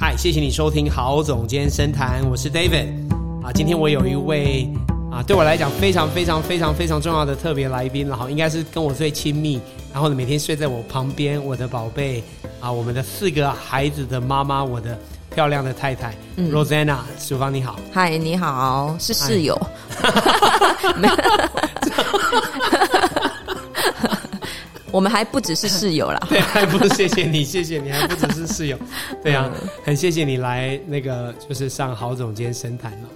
嗨，谢谢你收听郝总监深谈，我是 David 啊。今天我有一位啊，对我来讲非常非常非常非常重要的特别来宾，然后应该是跟我最亲密，然后呢每天睡在我旁边，我的宝贝啊，我们的四个孩子的妈妈，我的漂亮的太太、嗯、Rosanna 淑芳你好，嗨，你好，是室友。我们还不只是室友啦，对，还不是谢谢你，谢谢你，还不只是室友，对啊，很谢谢你来那个就是上郝总监深谈了。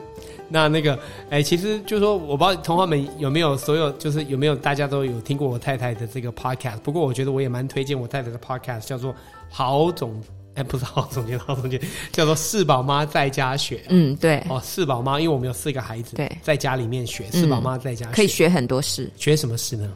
那那个哎，其实就是说，我不知道同行们有没有所有就是有没有大家都有听过我太太的这个 podcast。不过我觉得我也蛮推荐我太太的 podcast，叫做郝总哎，不是郝总监，郝总监叫做四宝妈在家学。嗯，对。哦，四宝妈，因为我们有四个孩子，对，在家里面学四宝妈在家学，可以学很多事。学什么事呢？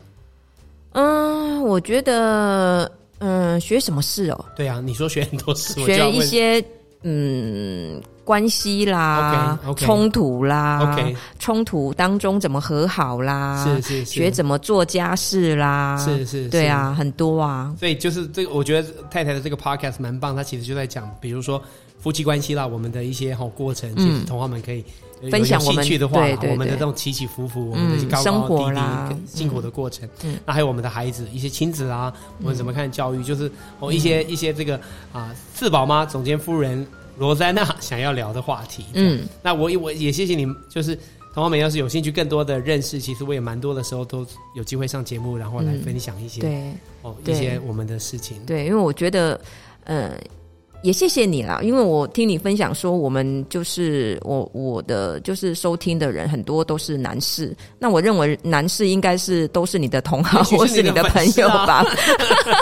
嗯，我觉得，嗯，学什么事哦？对啊，你说学很多事，学一些，嗯，关系啦，冲突啦，冲突当中怎么和好啦？是是是，学怎么做家事啦？是是，对啊，很多啊。所以就是这个，我觉得太太的这个 podcast 蛮棒，他其实就在讲，比如说夫妻关系啦，我们的一些好过程，其实同学们可以。分享我们兴趣的话，对对对，我们的这种起起伏伏，我们的高高低低、辛苦的过程。嗯，那还有我们的孩子，一些亲子啊，我们怎么看教育？就是哦，一些一些这个啊，四宝妈总监夫人罗珊娜 想要聊的话题。嗯，那我我也谢谢你，就是同学们要是有兴趣更多的认识，其实我也蛮多的时候都有机会上节目，然后来分享一些对哦一些我们的事情。对，因为我觉得，呃。也谢谢你啦，因为我听你分享说，我们就是我我的就是收听的人很多都是男士，那我认为男士应该是都是你的同行或是你的朋友吧。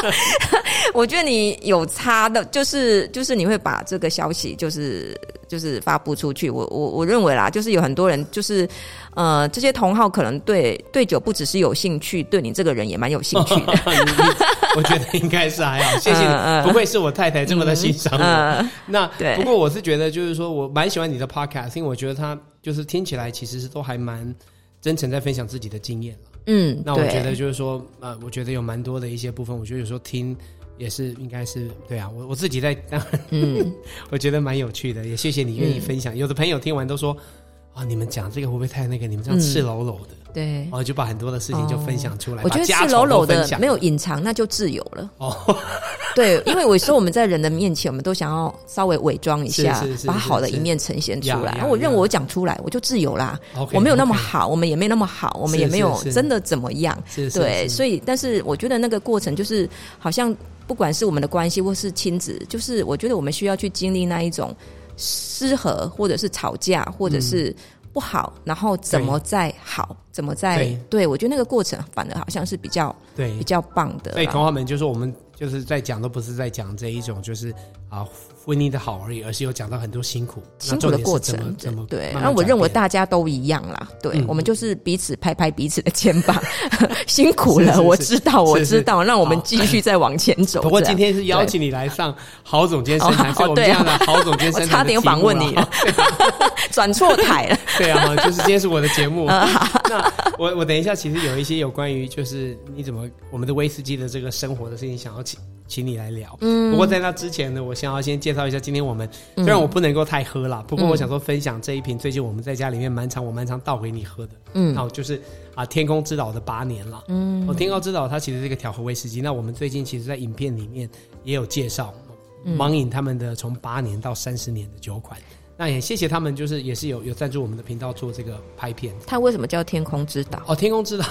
我觉得你有差的，就是就是你会把这个消息就是就是发布出去。我我我认为啦，就是有很多人就是呃这些同好可能对对酒不只是有兴趣，对你这个人也蛮有兴趣的。我觉得应该是还好，谢谢你，不愧是我太太这么的欣赏我。那对，不过我是觉得就是说我蛮喜欢你的 podcast，因为我觉得他就是听起来其实是都还蛮真诚在分享自己的经验。嗯，那我觉得就是说呃，我觉得有蛮多的一些部分，我觉得有时候听。也是，应该是对啊，我我自己在 我觉得蛮有趣的，也谢谢你愿意分享。嗯、有的朋友听完都说，啊，你们讲这个会不会太那个？你们这样赤裸裸的。嗯对，然后就把很多的事情就分享出来。我觉得赤裸裸的没有隐藏，那就自由了。哦，对，因为有时候我们在人的面前，我们都想要稍微伪装一下，把好的一面呈现出来。然后我认为我讲出来，我就自由啦。我没有那么好，我们也没那么好，我们也没有真的怎么样。对，所以，但是我觉得那个过程就是，好像不管是我们的关系或是亲子，就是我觉得我们需要去经历那一种失和，或者是吵架，或者是。不好，然后怎么再好？怎么再对，对？我觉得那个过程反而好像是比较对比较棒的。所以同学们就是我们就是在讲，都不是在讲这一种，就是啊。婚姻的好而已，而是有讲到很多辛苦辛苦的过程，怎么对？那我认为大家都一样啦，对，我们就是彼此拍拍彼此的肩膀，辛苦了，我知道，我知道，让我们继续再往前走。不过今天是邀请你来上郝总监生谈，所以我们这样的 郝总监生谈，差点访问你了，转错台了。对啊，就是今天是我的节目。那我我等一下，其实有一些有关于就是你怎么我们的威士忌的这个生活的事情，想要请。请你来聊。嗯，不过在那之前呢，我想要先介绍一下，今天我们虽然我不能够太喝了，不过我想说分享这一瓶最近我们在家里面蛮常我蛮常倒给你喝的。嗯，好，就是啊天空之岛的八年了。嗯，哦天空之岛它其实是一个调和威士忌。那我们最近其实在影片里面也有介绍盲饮他们的从八年到三十年的酒款。那也谢谢他们，就是也是有有赞助我们的频道做这个拍片。它为什么叫天空之岛？哦，天空之岛，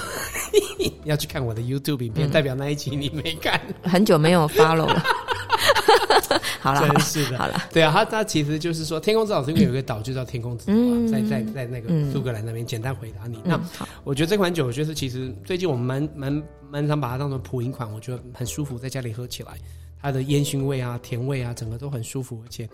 要去看我的 YouTube 影片，嗯、代表那一集你没看，很久没有 follow 了。好了，真是的，好了，对啊，他他其实就是说，天空之岛是因为有一个岛就叫天空之岛，嗯、在在在那个苏格兰那边。简单回答你，嗯、那好我觉得这款酒就是其实最近我们蛮蛮蛮常把它当做普饮款，我觉得很舒服，在家里喝起来，它的烟熏味啊、甜味啊，整个都很舒服，而且。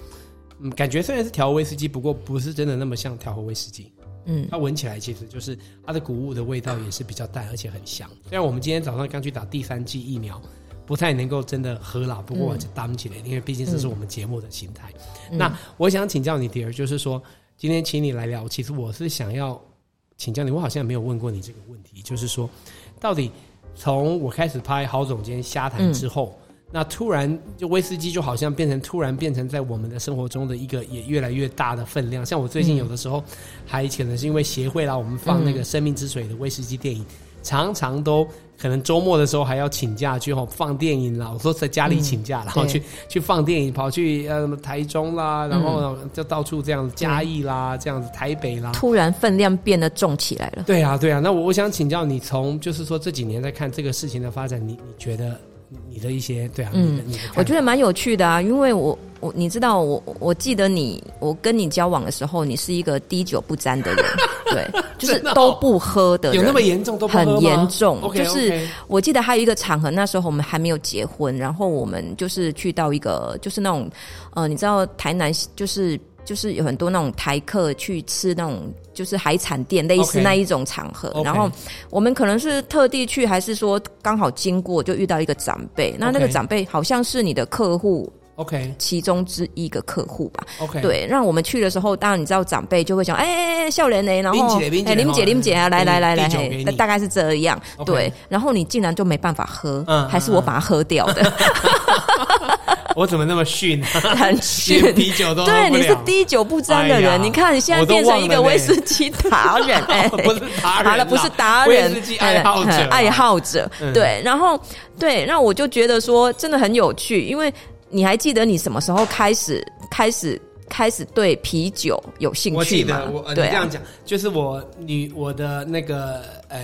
嗯，感觉虽然是调和威士忌，不过不是真的那么像调和威士忌。嗯，它闻起来其实就是它的谷物的味道也是比较淡，而且很香。虽然我们今天早上刚去打第三剂疫苗，不太能够真的喝了，不过我就担起来，因为毕竟这是我们节目的形态。嗯、那我想请教你，Dear，就是说今天请你来聊，其实我是想要请教你，我好像没有问过你这个问题，就是说到底从我开始拍郝总监瞎谈之后。嗯那突然就威士忌就好像变成突然变成在我们的生活中的一个也越来越大的分量。像我最近有的时候还可能是因为协会啦，我们放那个生命之水的威士忌电影，常常都可能周末的时候还要请假去放电影啦。我说在家里请假，然后去去放电影，跑去呃台中啦，然后就到处这样子嘉义啦，这样子台北啦，突然分量变得重起来了。对啊，对啊。那我我想请教你，从就是说这几年在看这个事情的发展，你你觉得？你的一些对啊，嗯，我觉得蛮有趣的啊，因为我我你知道我我记得你我跟你交往的时候，你是一个滴酒不沾的人，对，就是都不喝的人，有那么严重都不喝吗？很严重，okay, 就是我记得还有一个场合，那时候我们还没有结婚，然后我们就是去到一个就是那种呃，你知道台南就是。就是有很多那种台客去吃那种就是海产店，类似那一种场合。Okay. 然后我们可能是特地去，还是说刚好经过就遇到一个长辈？那那个长辈好像是你的客户，OK，其中之一个客户吧。OK，对。让我们去的时候，当然你知道长辈就会想，哎哎哎，笑脸呢？然后哎，林姐林姐啊，来来来来，那大概是这样。对。然后你竟然就没办法喝，嗯、还是我把它喝掉的。我怎么那么逊？很逊，啤酒都对，你是滴酒不沾的人。你看你现在变成一个威士忌达人，哎，不是达人，了不是达人，威士忌爱好者，爱好者。对，然后对，那我就觉得说真的很有趣，因为你还记得你什么时候开始开始开始对啤酒有兴趣吗？我记得，我对这样讲，就是我女我的那个呃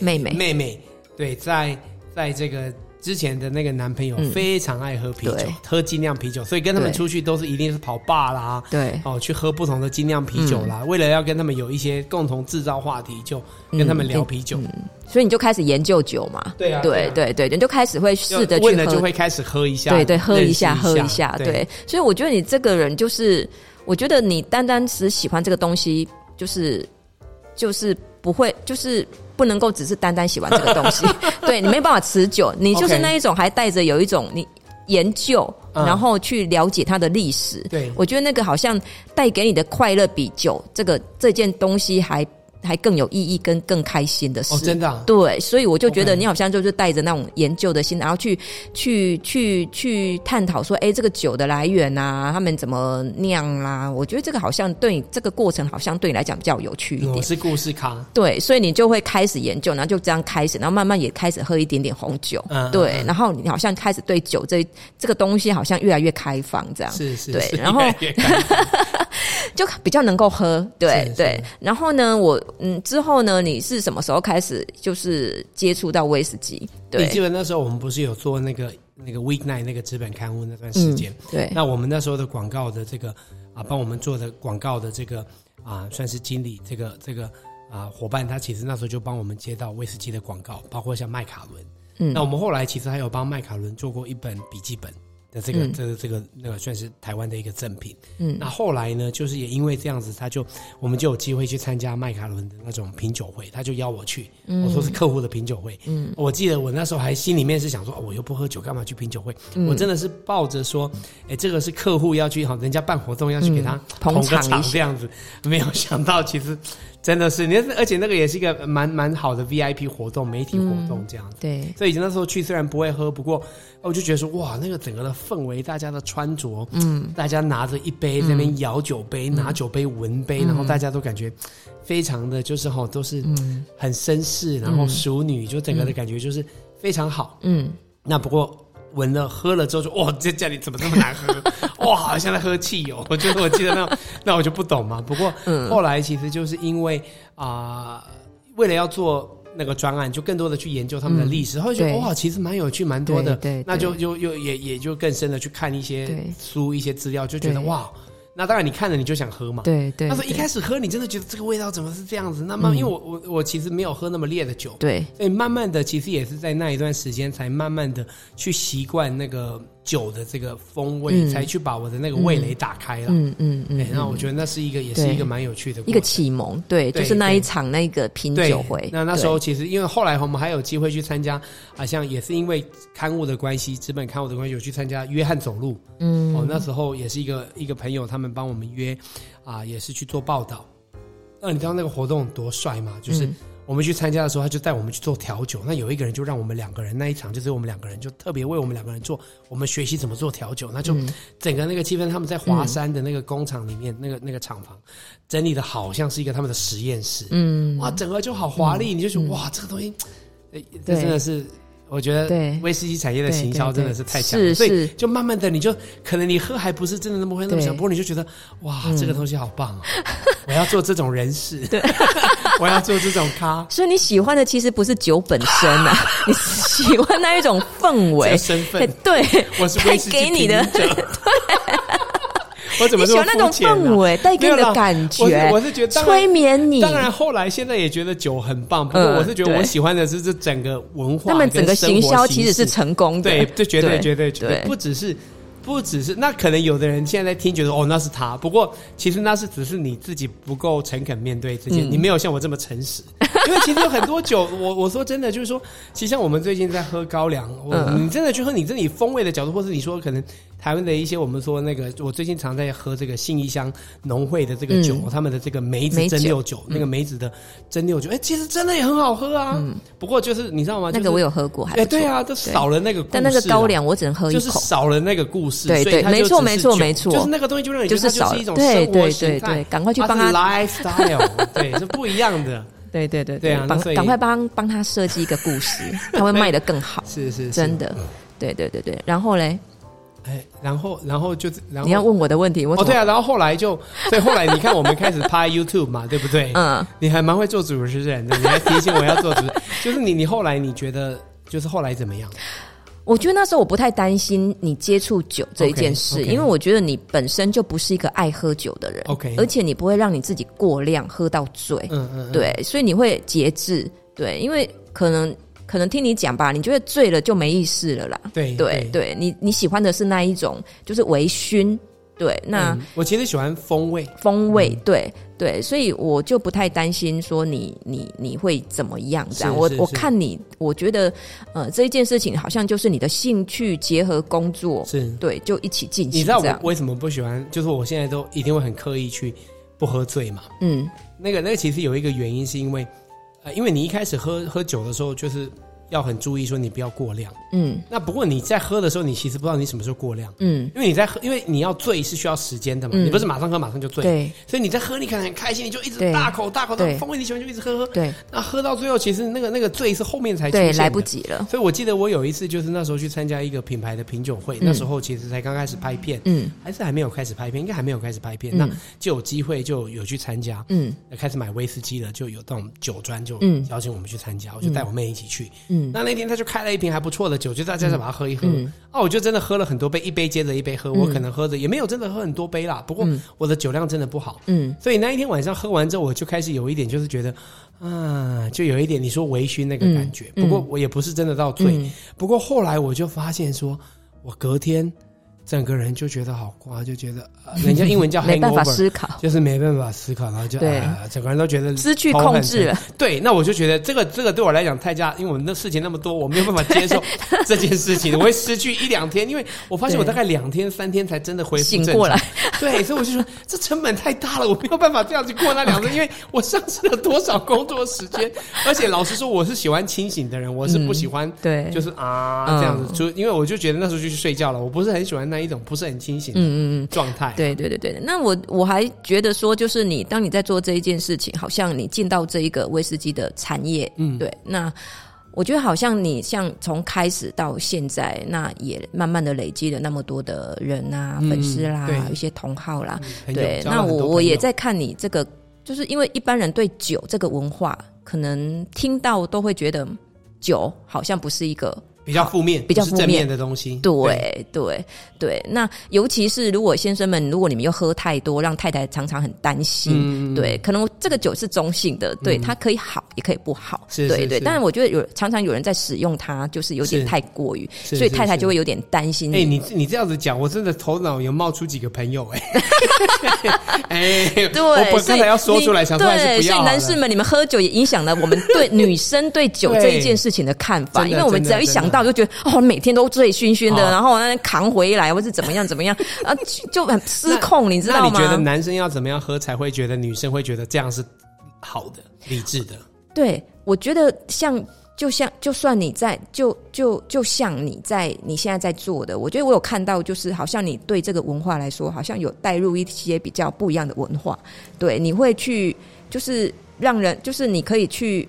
妹妹妹妹，对，在在这个。之前的那个男朋友非常爱喝啤酒，嗯、喝精酿啤酒，所以跟他们出去都是一定是跑 bar 啦，对，哦，去喝不同的精酿啤酒啦。嗯、为了要跟他们有一些共同制造话题，就跟他们聊啤酒。嗯。嗯、所以你就开始研究酒嘛？对啊，对对对，你就开始会试着去问了，就会开始喝一下，对对，喝一下，喝一下，对。对。所以我觉得你这个人就是，我觉得你单单只喜欢这个东西，就是就是不会就是。不能够只是单单喜欢这个东西，对，你没办法持久。你就是那一种还带着有一种你研究，然后去了解它的历史。对，我觉得那个好像带给你的快乐比酒这个这件东西还。还更有意义跟更开心的事，哦，真的，啊，对，所以我就觉得你好像就是带着那种研究的心，然后去去去去探讨说，哎，这个酒的来源啊，他们怎么酿啦？我觉得这个好像对你这个过程，好像对你来讲比较有趣一点。我是故事咖，对，所以你就会开始研究，然后就这样开始，然后慢慢也开始喝一点点红酒，嗯，对，然后你好像开始对酒这这个东西好像越来越开放，这样。是是，对，然后 就比较能够喝，对对，然后呢，我。嗯，之后呢？你是什么时候开始就是接触到威士忌？对，你记得那时候我们不是有做那个那个 Weeknight 那个纸本刊物那段时间？嗯、对。那我们那时候的广告的这个啊，帮我们做的广告的这个啊，算是经理这个这个啊伙伴，他其实那时候就帮我们接到威士忌的广告，包括像麦卡伦。嗯。那我们后来其实还有帮麦卡伦做过一本笔记本。的这个、嗯、这个这个那个算是台湾的一个赠品。嗯，那后来呢，就是也因为这样子，他就我们就有机会去参加麦卡伦的那种品酒会，他就邀我去。嗯，我说是客户的品酒会。嗯，我记得我那时候还心里面是想说，哦、我又不喝酒，干嘛去品酒会？嗯、我真的是抱着说，哎，这个是客户要去好，人家办活动要去给他捧个场这样子，没有想到其实。真的是，你而且那个也是一个蛮蛮好的 VIP 活动，媒体活动这样子。嗯、对，所以以前那时候去虽然不会喝，不过我就觉得说，哇，那个整个的氛围，大家的穿着，嗯，大家拿着一杯在那边摇酒杯，嗯、拿酒杯闻杯，嗯、然后大家都感觉非常的就是哈，都是很绅士，然后淑女，就整个的感觉就是非常好。嗯，那不过。闻了喝了之后就哇，这家里怎么这么难喝？哇，好像在喝汽油。我觉得我记得那那我就不懂嘛。不过后来其实就是因为啊、呃，为了要做那个专案，就更多的去研究他们的历史，然后觉得哇，其实蛮有趣，蛮多的。对，那就就又也也就更深的去看一些书、一些资料，就觉得哇。那当然，你看了你就想喝嘛。对对。他说一开始喝，你真的觉得这个味道怎么是这样子？那么，因为我我我其实没有喝那么烈的酒，对，所以慢慢的，其实也是在那一段时间才慢慢的去习惯那个酒的这个风味，才去把我的那个味蕾打开了。嗯嗯嗯。那我觉得那是一个，也是一个蛮有趣的一个启蒙。对，就是那一场那个品酒会。那那时候其实因为后来我们还有机会去参加，好像也是因为刊物的关系，资本刊物的关系，有去参加约翰走路。嗯。哦，那时候也是一个一个朋友他们。帮我们约啊，也是去做报道。那你知道那个活动多帅吗？就是我们去参加的时候，他就带我们去做调酒。那有一个人就让我们两个人那一场，就是我们两个人就特别为我们两个人做，我们学习怎么做调酒。那就整个那个气氛，他们在华山的那个工厂里面，嗯、那个那个厂房整理的好像是一个他们的实验室。嗯，哇，整个就好华丽，嗯、你就觉得哇，这个东西，哎，这真的是。我觉得威士忌产业的行销真的是太强了，所以就慢慢的，你就可能你喝还不是真的那么会那么想，不过你就觉得哇，这个东西好棒哦，我要做这种人士，对，我要做这种咖。所以你喜欢的其实不是酒本身啊，你喜欢那一种氛围、身份。对，我是威士忌给你的。我怎么说、啊？喜欢那种氛围带给你的感觉，我，我是觉得催眠你。当然，后来现在也觉得酒很棒，不过我是觉得我喜欢的是这整个文化，他们整个行销其实是成功的，对，这绝对绝对绝对不只是。不只是那，可能有的人现在在听觉得哦，那是他。不过其实那是只是你自己不够诚恳面对这件，嗯、你没有像我这么诚实。因为其实有很多酒，我我说真的，就是说，其实像我们最近在喝高粱，我、嗯、你真的去喝，你这里风味的角度，或是你说可能台湾的一些，我们说那个，我最近常在喝这个信义乡农会的这个酒，嗯、他们的这个梅子蒸馏酒，那个梅子的蒸馏酒，哎、欸，其实真的也很好喝啊。嗯、不过就是你知道吗？就是、那个我有喝过，还哎、欸，对啊，就少了那个故事，但那个高粱我只能喝一口，就是少了那个故事。对对，没错没错没错，就是那个东西就让你觉得它就是一种生活形态，赶快去帮他 lifestyle，对，是不一样的。对对对对啊，帮赶快帮帮他设计一个故事，他会卖的更好。是是，真的。对对对对，然后嘞，哎，然后然后就然后你要问我的问题，我哦对啊，然后后来就，所以后来你看我们开始拍 YouTube 嘛，对不对？嗯，你还蛮会做主持人的，你还提醒我要做主持人，就是你你后来你觉得就是后来怎么样？我觉得那时候我不太担心你接触酒这一件事，okay, okay. 因为我觉得你本身就不是一个爱喝酒的人，OK，而且你不会让你自己过量喝到醉，嗯嗯，嗯。对，所以你会节制，对，因为可能可能听你讲吧，你觉得醉了就没意思了啦，对对对，你你喜欢的是那一种就是微醺。对，那、嗯、我其实喜欢风味，风味，对对，所以我就不太担心说你你你会怎么样这样。我我看你，我觉得呃这一件事情好像就是你的兴趣结合工作，是对，就一起进行。你知道我为什么不喜欢？就是我现在都一定会很刻意去不喝醉嘛。嗯，那个那个其实有一个原因，是因为呃，因为你一开始喝喝酒的时候就是。要很注意，说你不要过量。嗯，那不过你在喝的时候，你其实不知道你什么时候过量。嗯，因为你在喝，因为你要醉是需要时间的嘛，你不是马上喝马上就醉。对，所以你在喝，你可能很开心，你就一直大口大口的风味你喜欢就一直喝喝。对，那喝到最后，其实那个那个醉是后面才出现的，来不及了。所以我记得我有一次就是那时候去参加一个品牌的品酒会，那时候其实才刚开始拍片，嗯，还是还没有开始拍片，应该还没有开始拍片，那就有机会就有去参加，嗯，开始买威士忌了，就有这种酒庄就邀请我们去参加，我就带我妹一起去，嗯，那那天他就开。了一瓶还不错的酒，就大家再把它喝一喝。嗯嗯、啊，我就真的喝了很多杯，一杯接着一杯喝。嗯、我可能喝的也没有真的喝很多杯啦，不过我的酒量真的不好。嗯，所以那一天晚上喝完之后，我就开始有一点就是觉得，啊，就有一点你说微醺那个感觉。不过我也不是真的到醉。嗯、不过后来我就发现说，我隔天。整个人就觉得好瓜，就觉得 人家英文叫 hangover，没办法思考，就是没办法思考，然后就对，整个人都觉得失去控制了。对，那我就觉得这个这个对我来讲太加，因为我们的事情那么多，我没有办法接受 这件事情，我会失去一两天，因为我发现我大概两天三天才真的恢复醒过来。对，所以我就说这成本太大了，我没有办法这样子过那两天，因为我丧失了多少工作时间，而且老实说，我是喜欢清醒的人，我是不喜欢对，就是啊这样子，就因为我就觉得那时候就去睡觉了，我不是很喜欢那。一种不是很清醒的，嗯嗯嗯，状态。对对对对，那我我还觉得说，就是你当你在做这一件事情，好像你进到这一个威士忌的产业，嗯，对。那我觉得好像你像从开始到现在，那也慢慢的累积了那么多的人啊，嗯、粉丝啦，一些同好啦，嗯、对。那我我也在看你这个，就是因为一般人对酒这个文化，可能听到都会觉得酒好像不是一个。比较负面，比较正面的东西。对对对，那尤其是如果先生们，如果你们又喝太多，让太太常常很担心。对，可能这个酒是中性的，对，它可以好，也可以不好。是，对对。但是我觉得有常常有人在使用它，就是有点太过于，所以太太就会有点担心。哎，你你这样子讲，我真的头脑有冒出几个朋友哎。哎，对，我刚才要说出来，想说还是不要。所以男士们，你们喝酒也影响了我们对女生对酒这一件事情的看法，因为我们只要一想到。我就觉得哦，每天都醉醺醺的，然后那扛回来，或是怎么样怎么样 啊，就很失控，你知道吗？那你觉得男生要怎么样喝才会觉得女生会觉得这样是好的、理智的？对，我觉得像。就像，就算你在，就就就像你在你现在在做的，我觉得我有看到，就是好像你对这个文化来说，好像有带入一些比较不一样的文化。对，你会去，就是让人，就是你可以去。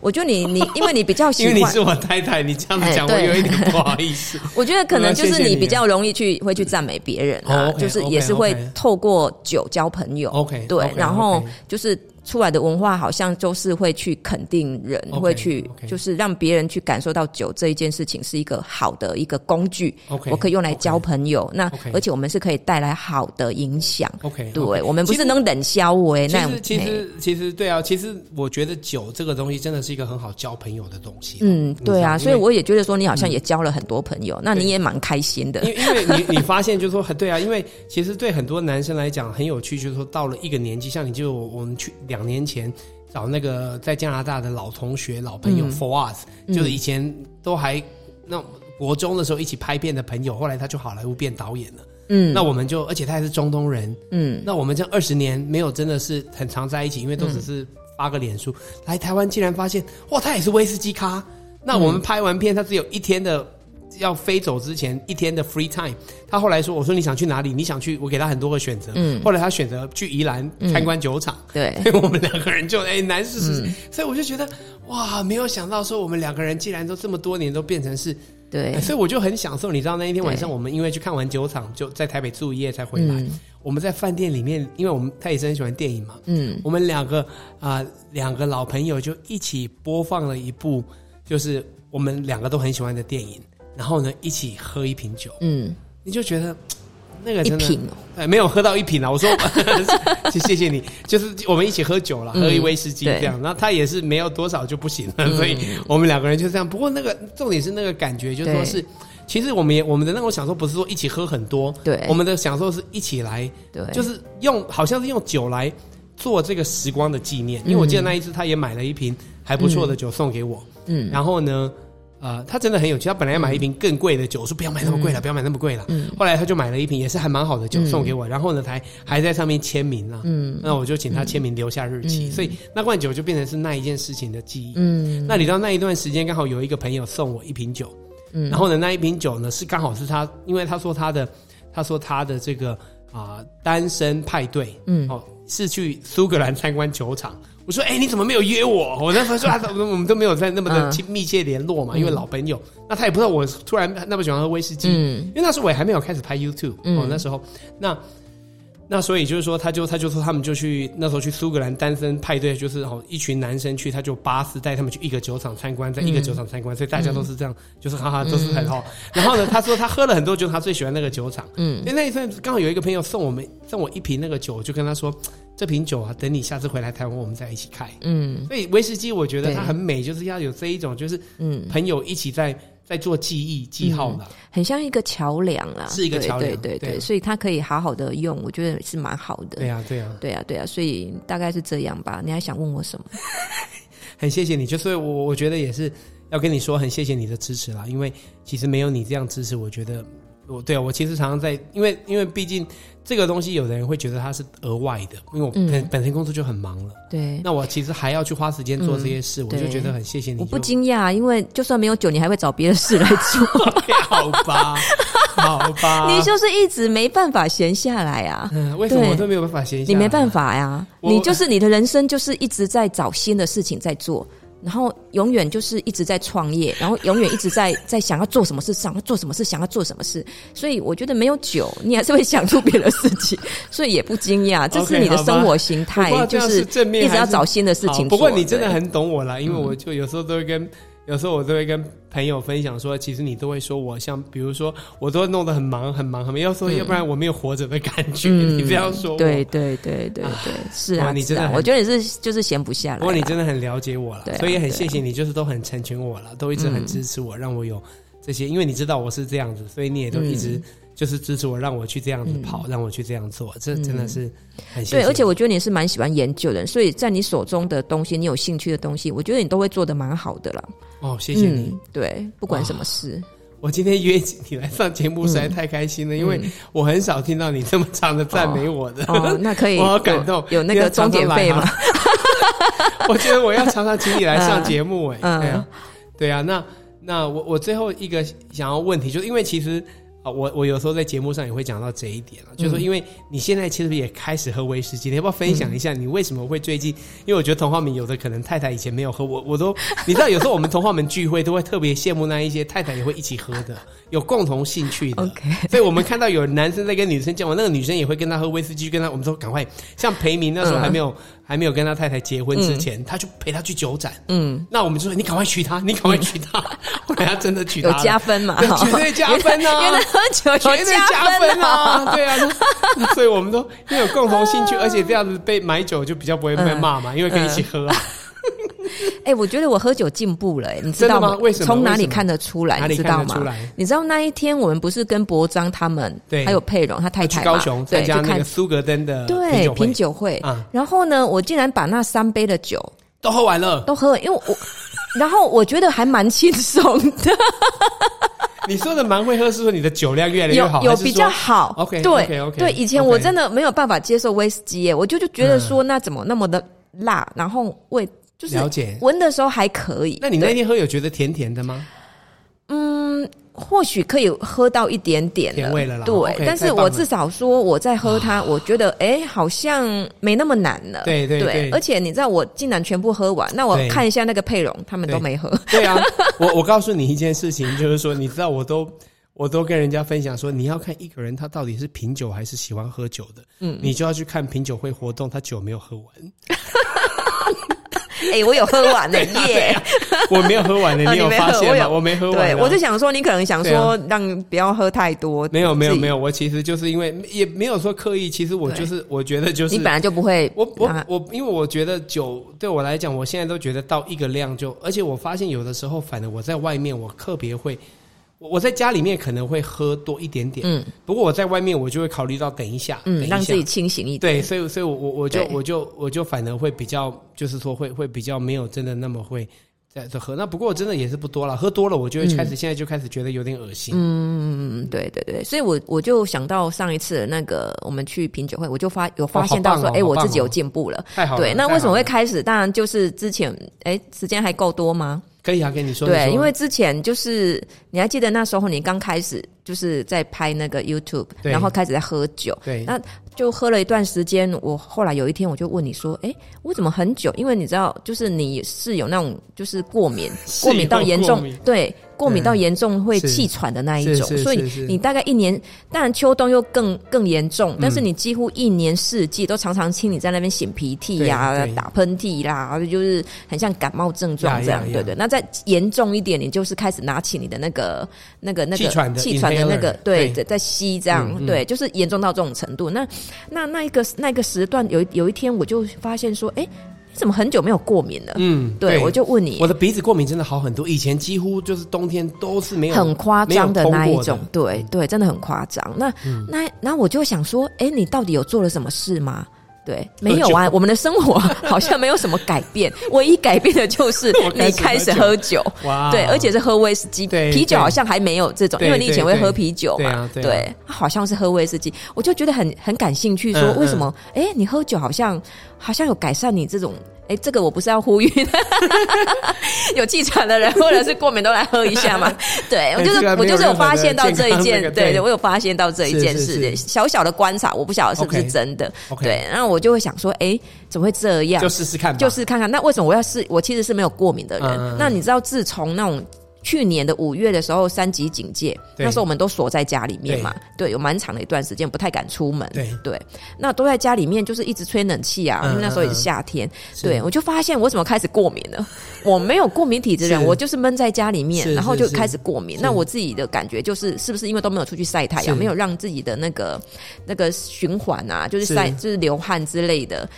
我觉得你你，因为你比较喜欢，因为你是我太太，你这样子讲，我有一点不好意思。我觉得可能就是你比较容易去会去赞美别人啊，就是也是会透过酒交朋友。OK，对，然后就是。出来的文化好像就是会去肯定人，okay, 会去就是让别人去感受到酒这一件事情是一个好的一个工具。Okay, 我可以用来交朋友。Okay, 那而且我们是可以带来好的影响。OK，对我们不是能冷消为那种。其实其实其实对啊，其实我觉得酒这个东西真的是一个很好交朋友的东西。嗯，对啊，所以我也觉得说你好像也交了很多朋友，嗯、那你也蛮开心的。因为因为你你发现就是说很对啊，因为其实对很多男生来讲很有趣，就是说到了一个年纪，像你就我们去两年前。找那个在加拿大的老同学、老朋友、嗯、For Us，就是以前都还那国中的时候一起拍片的朋友，后来他就好莱坞变导演了。嗯，那我们就，而且他还是中东人。嗯，那我们这二十年没有真的是很常在一起，因为都只是发个脸书。嗯、来台湾竟然发现，哇，他也是威士忌咖。那我们拍完片，他只有一天的。要飞走之前一天的 free time，他后来说：“我说你想去哪里？你想去？我给他很多个选择。嗯，后来他选择去宜兰参观酒厂。对，所 以我们两个人就哎难是是。所以我就觉得哇，没有想到说我们两个人竟然都这么多年都变成是对，所以我就很享受。你知道那一天晚上，我们因为去看完酒厂，就在台北住一夜才回来。我们在饭店里面，因为我们他也是很喜欢电影嘛。嗯，我们两个啊两个老朋友就一起播放了一部，就是我们两个都很喜欢的电影。然后呢，一起喝一瓶酒，嗯，你就觉得 那个真的，一瓶哦，哎，没有喝到一瓶啊。我说，谢谢你，就是我们一起喝酒了，喝一威士忌这样。然后他也是没有多少就不行了，所以我们两个人就这样。不过那个重点是那个感觉，就是说是，其实我们也我们的那种享受不是说一起喝很多，对，我们的享受是一起来，对，就是用好像是用酒来做这个时光的纪念。因为我记得那一次他也买了一瓶还不错的酒送给我，嗯，然后呢。呃，他真的很有趣。他本来要买一瓶更贵的酒，我说不要买那么贵了，不要买那么贵了。嗯，后来他就买了一瓶，也是还蛮好的酒送给我。然后呢，他还还在上面签名了。嗯，那我就请他签名，留下日期。所以那罐酒就变成是那一件事情的记忆。嗯，那你知道那一段时间刚好有一个朋友送我一瓶酒。嗯，然后呢，那一瓶酒呢是刚好是他，因为他说他的，他说他的这个啊单身派对，嗯，哦是去苏格兰参观球场。我说：“哎、欸，你怎么没有约我？我那时候说，啊，我们都没有在那么的亲密切联络嘛，嗯、因为老朋友。那他也不知道我突然那么喜欢喝威士忌，嗯、因为那时候我也还没有开始拍 YouTube、嗯。哦，那时候，那那所以就是说，他就他就说他们就去那时候去苏格兰单身派对，就是哦一群男生去，他就巴士带他们去一个酒厂参观，在一个酒厂参观，嗯、所以大家都是这样，就是哈哈 都是很好。嗯、然后呢，他说他喝了很多酒，他最喜欢那个酒厂。嗯，因为那一阵刚好有一个朋友送我们送我一瓶那个酒，我就跟他说。”这瓶酒啊，等你下次回来台湾，我们再一起开。嗯，所以威士忌我觉得它很美，就是要有这一种，就是嗯，朋友一起在在做记忆记号的，很像一个桥梁啊，是一个桥梁，对对对，所以它可以好好的用，我觉得是蛮好的。对啊，对啊，对啊，对啊，所以大概是这样吧。你还想问我什么？很谢谢你，就所以我我觉得也是要跟你说，很谢谢你的支持啦，因为其实没有你这样支持，我觉得。我对啊，我其实常常在，因为因为毕竟这个东西，有的人会觉得它是额外的，因为我本、嗯、本身工作就很忙了。对，那我其实还要去花时间做这些事，嗯、我就觉得很谢谢你。我不惊讶，因为就算没有酒，你还会找别的事来 做。好吧，好吧，你就是一直没办法闲下来啊。嗯，为什么我都没有办法闲下来？你没办法呀，我你就是你的人生就是一直在找新的事情在做。然后永远就是一直在创业，然后永远一直在在想要做什么事，想要做什么事，想要做什么事。所以我觉得没有酒，你还是会想出别的事情，所以也不惊讶，这是你的生活形态，okay, 就是一直要找新的事情做。不过你真的很懂我啦，因为我就有时候都会跟。有时候我都会跟朋友分享说，其实你都会说我像，比如说我都会弄得很忙很忙很忙，要说要不然我没有活着的感觉。嗯、你这样说我，对对对对对，是啊，你真的，我觉得你是就是闲不下来。不过你真的很了解我了，啊、所以很谢谢你，就是都很成全我了，都一直很支持我，让我有这些，因为你知道我是这样子，所以你也都一直。就是支持我，让我去这样子跑，嗯、让我去这样做，这真的是很谢谢。对，而且我觉得你是蛮喜欢研究的，所以在你手中的东西，你有兴趣的东西，我觉得你都会做的蛮好的了。哦，谢谢你。嗯、对，不管什么事，我今天约你来上节目实在太开心了，嗯、因为我很少听到你这么长的赞美我的。哦，哦，那可以，我好感动。有，有那个终点费吗？我觉得我要常常请你来上节目哎、对啊，对啊，那那我我最后一个想要问题，就是因为其实。我我有时候在节目上也会讲到这一点了，就是说，因为你现在其实也开始喝威士忌，你要不要分享一下你为什么会最近？因为我觉得童话们有的可能太太以前没有喝，我我都你知道，有时候我们童话们聚会都会特别羡慕那一些太太也会一起喝的，有共同兴趣的。OK，所以我们看到有男生在跟女生交往，那个女生也会跟他喝威士忌，跟他我们说赶快，像裴明那时候还没有。还没有跟他太太结婚之前，嗯、他就陪他去酒展。嗯，那我们就说你赶快娶她，你赶快娶她。后来他真的娶她，有加分嘛？绝对加分啊！原来喝酒有加分，加分啊！对啊，所以我们都因为有共同兴趣，而且这样子被买酒就比较不会被骂嘛，嗯、因为可以一起喝啊。嗯 哎、欸，我觉得我喝酒进步了、欸，你知道吗？为什么？从哪里看得出来？你知道吗？你知道那一天我们不是跟博章他们，对，还有佩蓉他太太高雄对，就看苏格登的对品酒会。嗯、然后呢，我竟然把那三杯的酒都喝完了，都喝完，因为我，然后我觉得还蛮轻松的。你说的蛮会喝，是说你的酒量越来越好，有，有比较好。OK，对 okay, okay, 对，以前我真的没有办法接受威士忌耶，我就就觉得说那怎么那么的辣，嗯、然后味。就是了解，闻的时候还可以。那你那天喝有觉得甜甜的吗？嗯，或许可以喝到一点点甜味了啦。对，okay, 但是我至少说我在喝它，我觉得哎、欸，好像没那么难了。对对对，对，而且你知道我竟然全部喝完，那我看一下那个佩蓉，他们都没喝。对，对啊，我我告诉你一件事情，就是说，你知道我都我都跟人家分享说，你要看一个人他到底是品酒还是喜欢喝酒的，嗯，你就要去看品酒会活动，他酒没有喝完。哎、欸，我有喝完的 耶！我没有喝完的，你有发现吗？我没喝完。对，我就想说，你可能想说，让不要喝太多。没有，没有，没有。我其实就是因为也没有说刻意，其实我就是我觉得就是你本来就不会。我我我，因为我觉得酒对我来讲，我现在都觉得到一个量就，而且我发现有的时候，反正我在外面，我特别会。我我在家里面可能会喝多一点点，嗯，不过我在外面我就会考虑到等一下，嗯，让自己清醒一点。对，所以所以我我我就我就我就反而会比较，就是说会会比较没有真的那么会在这喝。那不过真的也是不多了，喝多了我就会开始现在就开始觉得有点恶心。嗯嗯对对对，所以我我就想到上一次那个我们去品酒会，我就发有发现到说，哎，我自己有进步了。太好了。对，那为什么会开始？当然就是之前，哎，时间还够多吗？可以啊，跟你说。对，因为之前就是你还记得那时候你刚开始就是在拍那个 YouTube，然后开始在喝酒。对，那就喝了一段时间。我后来有一天我就问你说：“哎，我怎么很久？因为你知道，就是你是有那种就是过敏，过敏到严重，对。”过敏到严重会气喘的那一种，所以你大概一年，当然秋冬又更更严重，但是你几乎一年四季都常常听你在那边擤鼻涕呀、打喷嚏啦，就是很像感冒症状这样，对对。那再严重一点，你就是开始拿起你的那个那个那个气喘的那个，对，在在吸这样，对，就是严重到这种程度。那那那一个那个时段，有有一天我就发现说，哎。怎么很久没有过敏了？嗯，对，我就问你，我的鼻子过敏真的好很多，以前几乎就是冬天都是没有很夸张的那一种，对对，真的很夸张。那那那我就想说，哎，你到底有做了什么事吗？对，没有啊，我们的生活 好像没有什么改变，唯一改变的就是 你开始喝酒，哇，对，而且是喝威士忌，啤酒好像还没有这种，因为你以前会喝啤酒嘛，对，好像是喝威士忌，我就觉得很很感兴趣，说为什么？哎，你喝酒好像。好像有改善你这种，哎，这个我不是要呼吁的，有气喘的人或者是过敏都来喝一下嘛。对，我就是我就是有发现到这一件，对对，我有发现到这一件事，小小的观察，我不晓得是不是真的。对，然后我就会想说，哎，怎么会这样？就试试看，就试看看。那为什么我要试？我其实是没有过敏的人。那你知道，自从那种。去年的五月的时候，三级警戒，那时候我们都锁在家里面嘛，对，对，有蛮长的一段时间不太敢出门，对。对，那都在家里面，就是一直吹冷气啊，嗯、因为那时候也是夏天，嗯、对，我就发现我怎么开始过敏了？我没有过敏体质人，我就是闷在家里面，然后就开始过敏。那我自己的感觉就是，是不是因为都没有出去晒太阳，没有让自己的那个那个循环啊，就是晒，就是流汗之类的，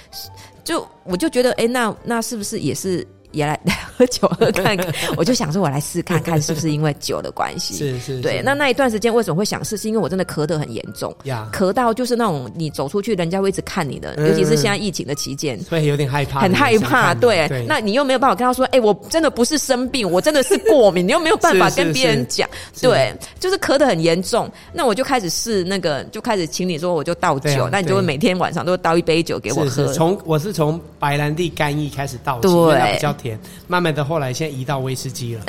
就我就觉得，哎、欸，那那是不是也是原来？喝酒喝看看。我就想说，我来试看看是不是因为酒的关系。是是。对，那那一段时间为什么会想试？是因为我真的咳得很严重，咳到就是那种你走出去，人家会一直看你的，尤其是现在疫情的期间，会有点害怕，很害怕。对，那你又没有办法跟他说，哎，我真的不是生病，我真的是过敏，你又没有办法跟别人讲。对，就是咳得很严重，那我就开始试那个，就开始请你说，我就倒酒，那你就会每天晚上都倒一杯酒给我喝。从我是从白兰地干邑开始倒起，因为它比较甜，慢慢后来现在移到威士忌了。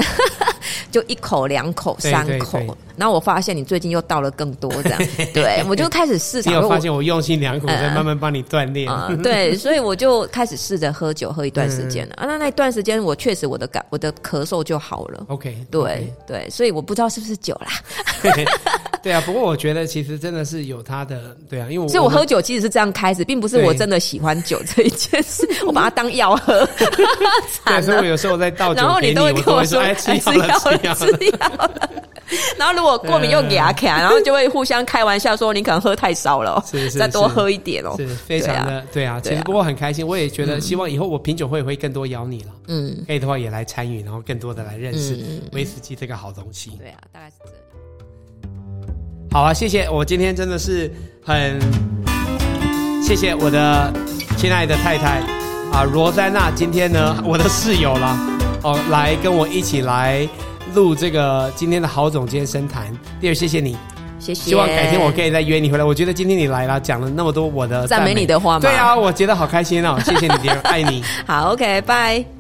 就一口、两口、三口，然后我发现你最近又倒了更多，这样，对，我就开始试着。你有发现我用心良苦，在慢慢帮你锻炼。对，所以我就开始试着喝酒，喝一段时间了。啊，那那段时间我确实我的感，我的咳嗽就好了。OK，对对，所以我不知道是不是酒啦。对啊，不过我觉得其实真的是有它的，对啊，因为我所以我喝酒其实是这样开始，并不是我真的喜欢酒这一件事，我把它当药喝。对，所以我有时候在倒酒，然后你都会跟我说：“哎，吃药了，吃 药了。”然后如果过敏又牙卡，然后就会互相开玩笑说：“你可能喝太少了，再多喝一点哦。”是非常的对啊，其实不过很开心，我也觉得希望以后我品酒会会更多邀你了，嗯，可以的话也来参与，然后更多的来认识威士忌这个好东西。对啊，大概是这样。好啊，谢谢！我今天真的是很谢谢我的亲爱的太太啊，罗珊娜。今天呢，我的室友啦哦，来跟我一起来录这个今天的好总监深谈。第二，谢谢你，谢谢。希望改天我可以再约你回来。我觉得今天你来了，讲了那么多我的赞美你的话吗？对啊，我觉得好开心哦！谢谢你，迪儿，爱你。好，OK，拜。